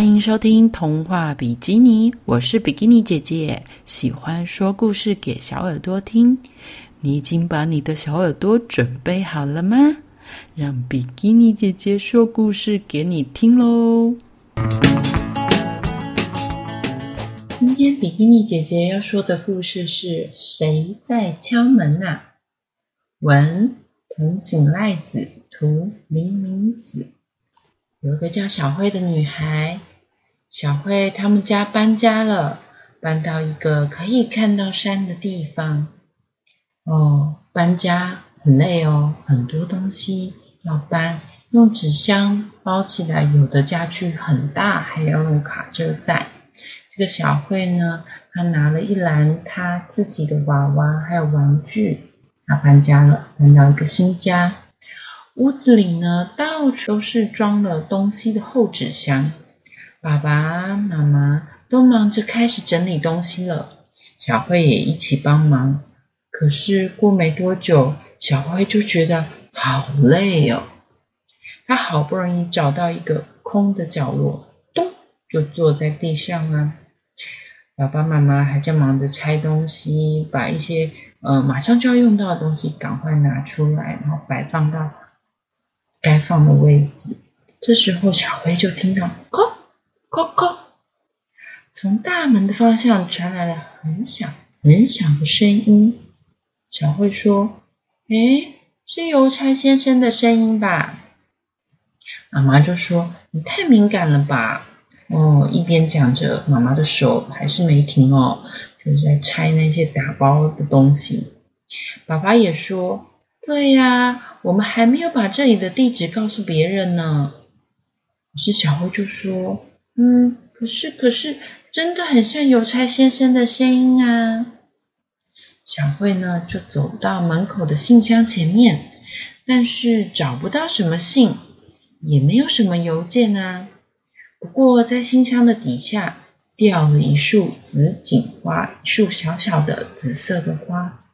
欢迎收听童话比基尼，我是比基尼姐姐，喜欢说故事给小耳朵听。你已经把你的小耳朵准备好了吗？让比基尼姐姐说故事给你听喽！今天比基尼姐姐要说的故事是谁在敲门呐？文藤井赖子，图林明子。有个叫小慧的女孩，小慧他们家搬家了，搬到一个可以看到山的地方。哦，搬家很累哦，很多东西要搬，用纸箱包起来，有的家具很大，还要用卡车载。这个小慧呢，她拿了一篮她自己的娃娃还有玩具，她搬家了，搬到一个新家。屋子里呢，到处都是装了东西的厚纸箱。爸爸妈妈都忙着开始整理东西了，小慧也一起帮忙。可是过没多久，小慧就觉得好累哦。她好不容易找到一个空的角落，咚，就坐在地上啊。爸爸妈妈还在忙着拆东西，把一些呃马上就要用到的东西赶快拿出来，然后摆放到。该放的位置。这时候，小灰就听到“叩叩叩”，从大门的方向传来了很响很响的声音。小慧说：“哎，是邮差先生的声音吧？”妈妈就说：“你太敏感了吧？”哦，一边讲着，妈妈的手还是没停哦，就是在拆那些打包的东西。爸爸也说。对呀，我们还没有把这里的地址告诉别人呢。可是小慧就说：“嗯，可是可是，真的很像邮差先生的声音啊。”小慧呢就走到门口的信箱前面，但是找不到什么信，也没有什么邮件啊。不过在信箱的底下掉了一束紫荆花，一束小小的紫色的花。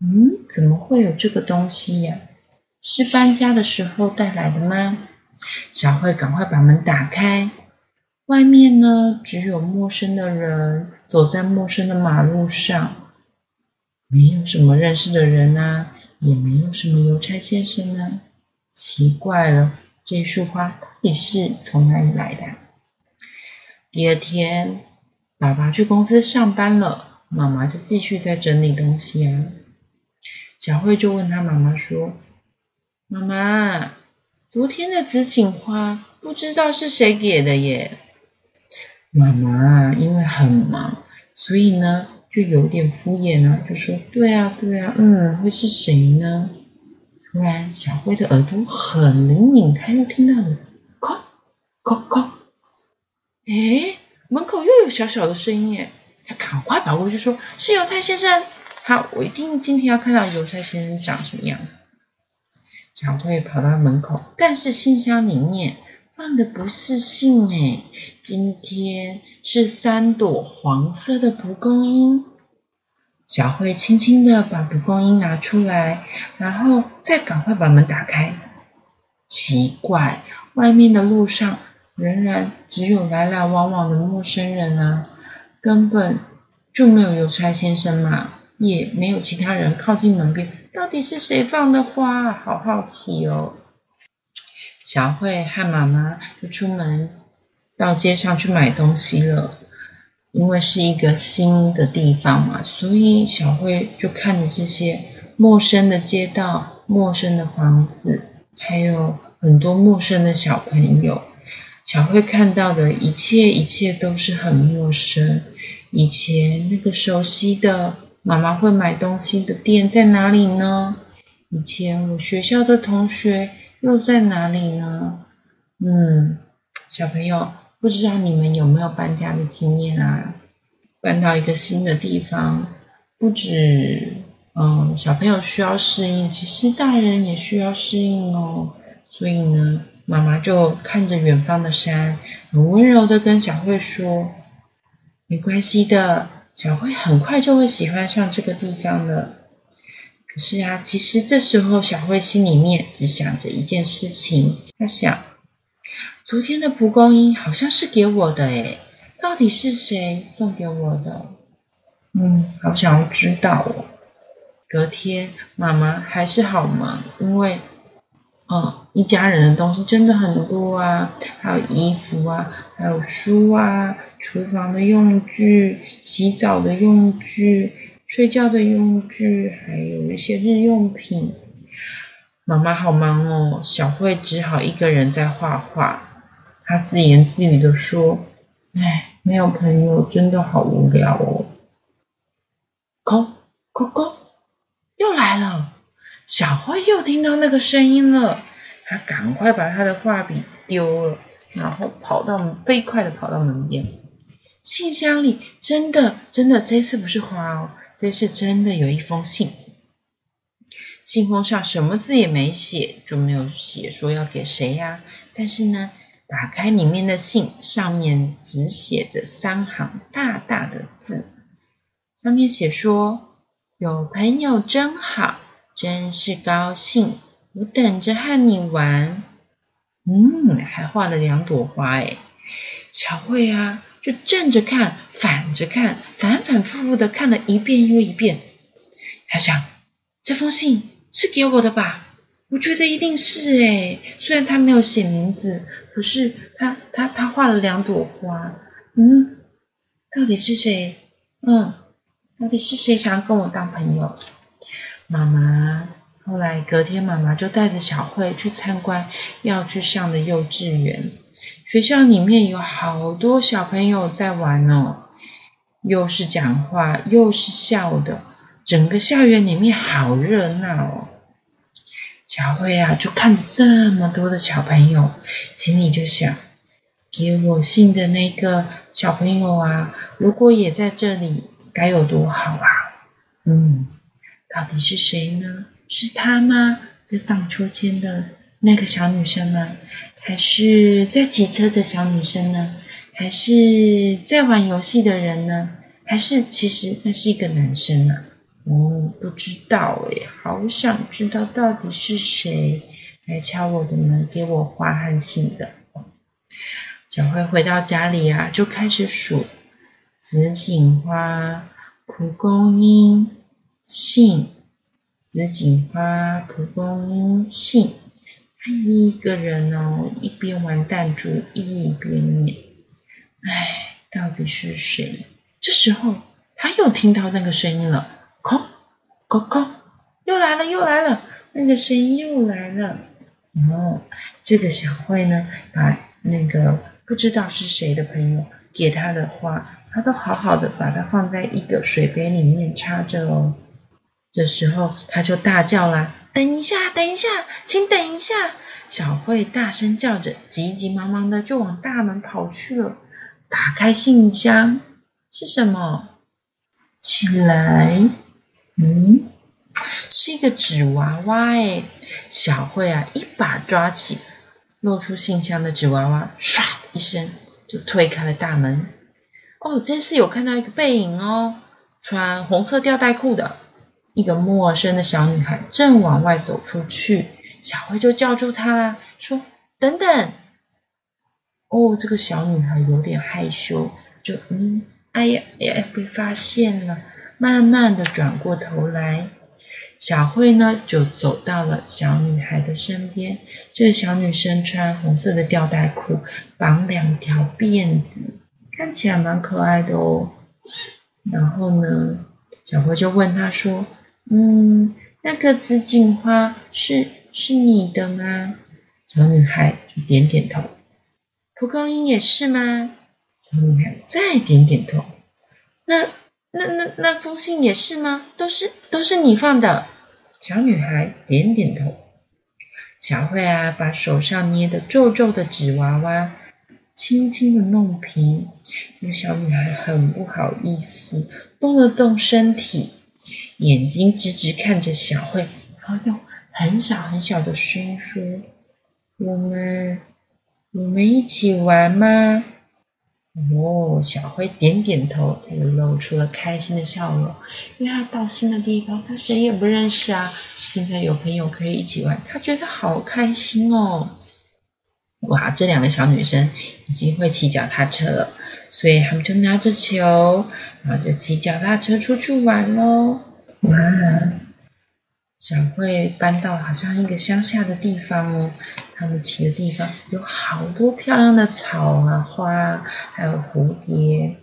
嗯，怎么会有这个东西呀？是搬家的时候带来的吗？小慧赶快把门打开，外面呢只有陌生的人走在陌生的马路上，没有什么认识的人啊，也没有什么邮差先生啊。奇怪了，这束花到底是从哪里来的？第二天，爸爸去公司上班了，妈妈就继续在整理东西啊。小慧就问他妈妈说：“妈妈，昨天的紫荆花不知道是谁给的耶？”妈妈因为很忙，所以呢就有点敷衍啊，就说：“对啊，对啊，嗯，会是谁呢？”突然，小慧的耳朵很灵敏，她又听到了“咔咔咔”，哎，门口又有小小的声音耶！她赶快跑过去说：“是邮差先生。”好，我一定今天要看到邮差先生长什么样子。小慧跑到门口，但是信箱里面放的不是信哎，今天是三朵黄色的蒲公英。小慧轻轻的把蒲公英拿出来，然后再赶快把门打开。奇怪，外面的路上仍然只有来来往往的陌生人啊，根本就没有邮差先生嘛。也没有其他人靠近门边，到底是谁放的花？好好奇哦！小慧和妈妈就出门到街上去买东西了。因为是一个新的地方嘛，所以小慧就看着这些陌生的街道、陌生的房子，还有很多陌生的小朋友。小慧看到的一切，一切都是很陌生。以前那个熟悉的。妈妈会买东西的店在哪里呢？以前我学校的同学又在哪里呢？嗯，小朋友，不知道你们有没有搬家的经验啊？搬到一个新的地方，不止嗯小朋友需要适应，其实大人也需要适应哦。所以呢，妈妈就看着远方的山，很温柔的跟小慧说：“没关系的。”小慧很快就会喜欢上这个地方了。可是啊，其实这时候小慧心里面只想着一件事情，她想：昨天的蒲公英好像是给我的诶，到底是谁送给我的？嗯，好想要知道哦。隔天妈妈还是好忙，因为，哦，一家人的东西真的很多啊，还有衣服啊，还有书啊，厨房的用具、洗澡的用具、睡觉的用具，还有一些日用品。妈妈好忙哦，小慧只好一个人在画画。她自言自语的说：“哎，没有朋友真的好无聊哦。”扣扣扣。又来了，小慧又听到那个声音了，她赶快把她的画笔丢了，然后跑到飞快的跑到门边。信箱里真的真的，这次不是花哦，这次真的有一封信。信封上什么字也没写，就没有写说要给谁呀。但是呢，打开里面的信，上面只写着三行大大的字，上面写说。有朋友真好，真是高兴。我等着和你玩。嗯，还画了两朵花哎。小慧啊，就正着看，反着看，反反复复的看了一遍又一遍。他想，这封信是给我的吧？我觉得一定是哎。虽然他没有写名字，可是他他他画了两朵花。嗯，到底是谁？嗯。到底是谁想要跟我当朋友？妈妈后来隔天，妈妈就带着小慧去参观要去上的幼稚园。学校里面有好多小朋友在玩哦，又是讲话又是笑的，整个校园里面好热闹哦。小慧啊，就看着这么多的小朋友，心里就想：给我信的那个小朋友啊，如果也在这里。该有多好啊！嗯，到底是谁呢？是他吗？在荡秋千的那个小女生吗？还是在骑车的小女生呢？还是在玩游戏的人呢？还是其实那是一个男生呢？哦，不知道诶，好想知道到底是谁来敲我的门，给我花和信的。小慧回到家里啊，就开始数。紫荆花、蒲公英、信、紫荆花、蒲公英、信，一个人哦，一边玩弹珠一边念。哎，到底是谁？这时候他又听到那个声音了，空空空，又来了又来了，那个声音又来了。哦，这个小慧呢，把那个不知道是谁的朋友给他的花。他都好好的把它放在一个水杯里面插着哦。这时候他就大叫啦：“等一下，等一下，请等一下！”小慧大声叫着，急急忙忙的就往大门跑去了。打开信箱，是什么？起来，嗯，是一个纸娃娃哎。小慧啊，一把抓起露出信箱的纸娃娃，唰一声就推开了大门。哦，真是有看到一个背影哦，穿红色吊带裤的一个陌生的小女孩正往外走出去，小慧就叫住她啦，说：“等等。”哦，这个小女孩有点害羞，就嗯，哎呀，哎呀，被发现了，慢慢的转过头来，小慧呢就走到了小女孩的身边，这个小女生穿红色的吊带裤，绑两条辫子。看起来蛮可爱的哦，然后呢，小慧就问他说：“嗯，那个紫荆花是是你的吗？”小女孩就点点头。蒲公英也是吗？小女孩再点点头。那那那那封信也是吗？都是都是你放的？小女孩点点头。小慧啊，把手上捏的皱皱的纸娃娃。轻轻的弄平，那小女孩很不好意思，动了动身体，眼睛直直看着小慧，然后用很小很小的声音说：“我们，我们一起玩吗？”哦，小慧点点头，她又露出了开心的笑容，因为她到新的地方，她谁也不认识啊，现在有朋友可以一起玩，她觉得好开心哦。哇，这两个小女生已经会骑脚踏车了，所以他们就拿着球，然后就骑脚踏车出去玩喽。哇，小慧搬到好像一个乡下的地方哦，他们骑的地方有好多漂亮的草啊、花，还有蝴蝶，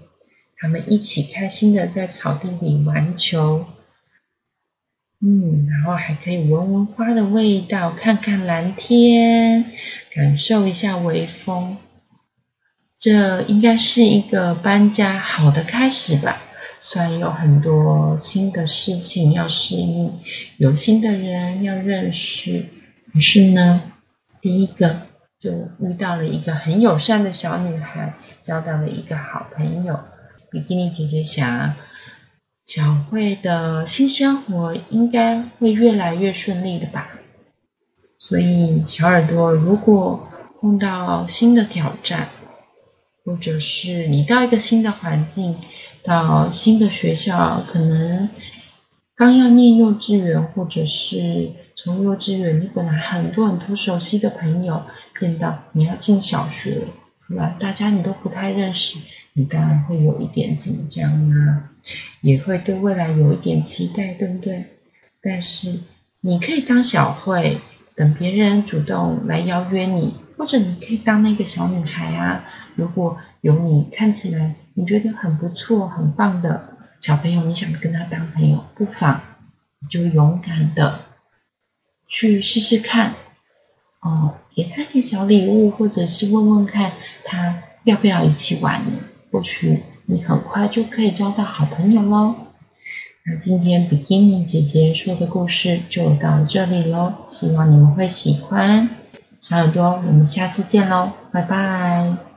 他们一起开心的在草地里玩球。嗯，然后还可以闻闻花的味道，看看蓝天，感受一下微风。这应该是一个搬家好的开始吧。虽然有很多新的事情要适应，有新的人要认识，可是呢，第一个就遇到了一个很友善的小女孩，交到了一个好朋友。比基尼姐姐想。小慧的新生活应该会越来越顺利的吧。所以，小耳朵如果碰到新的挑战，或者是你到一个新的环境，到新的学校，可能刚要念幼稚园，或者是从幼稚园你本来很多很多熟悉的朋友，变到你要进小学了，突然大家你都不太认识。你当然会有一点紧张啊，也会对未来有一点期待，对不对？但是你可以当小慧，等别人主动来邀约你，或者你可以当那个小女孩啊。如果有你看起来你觉得很不错、很棒的小朋友，你想跟他当朋友，不妨你就勇敢的去试试看哦，给他点小礼物，或者是问问看他要不要一起玩呢？或许你很快就可以交到好朋友喽。那今天比基尼姐姐说的故事就到这里喽，希望你们会喜欢。小耳朵，我们下次见喽，拜拜。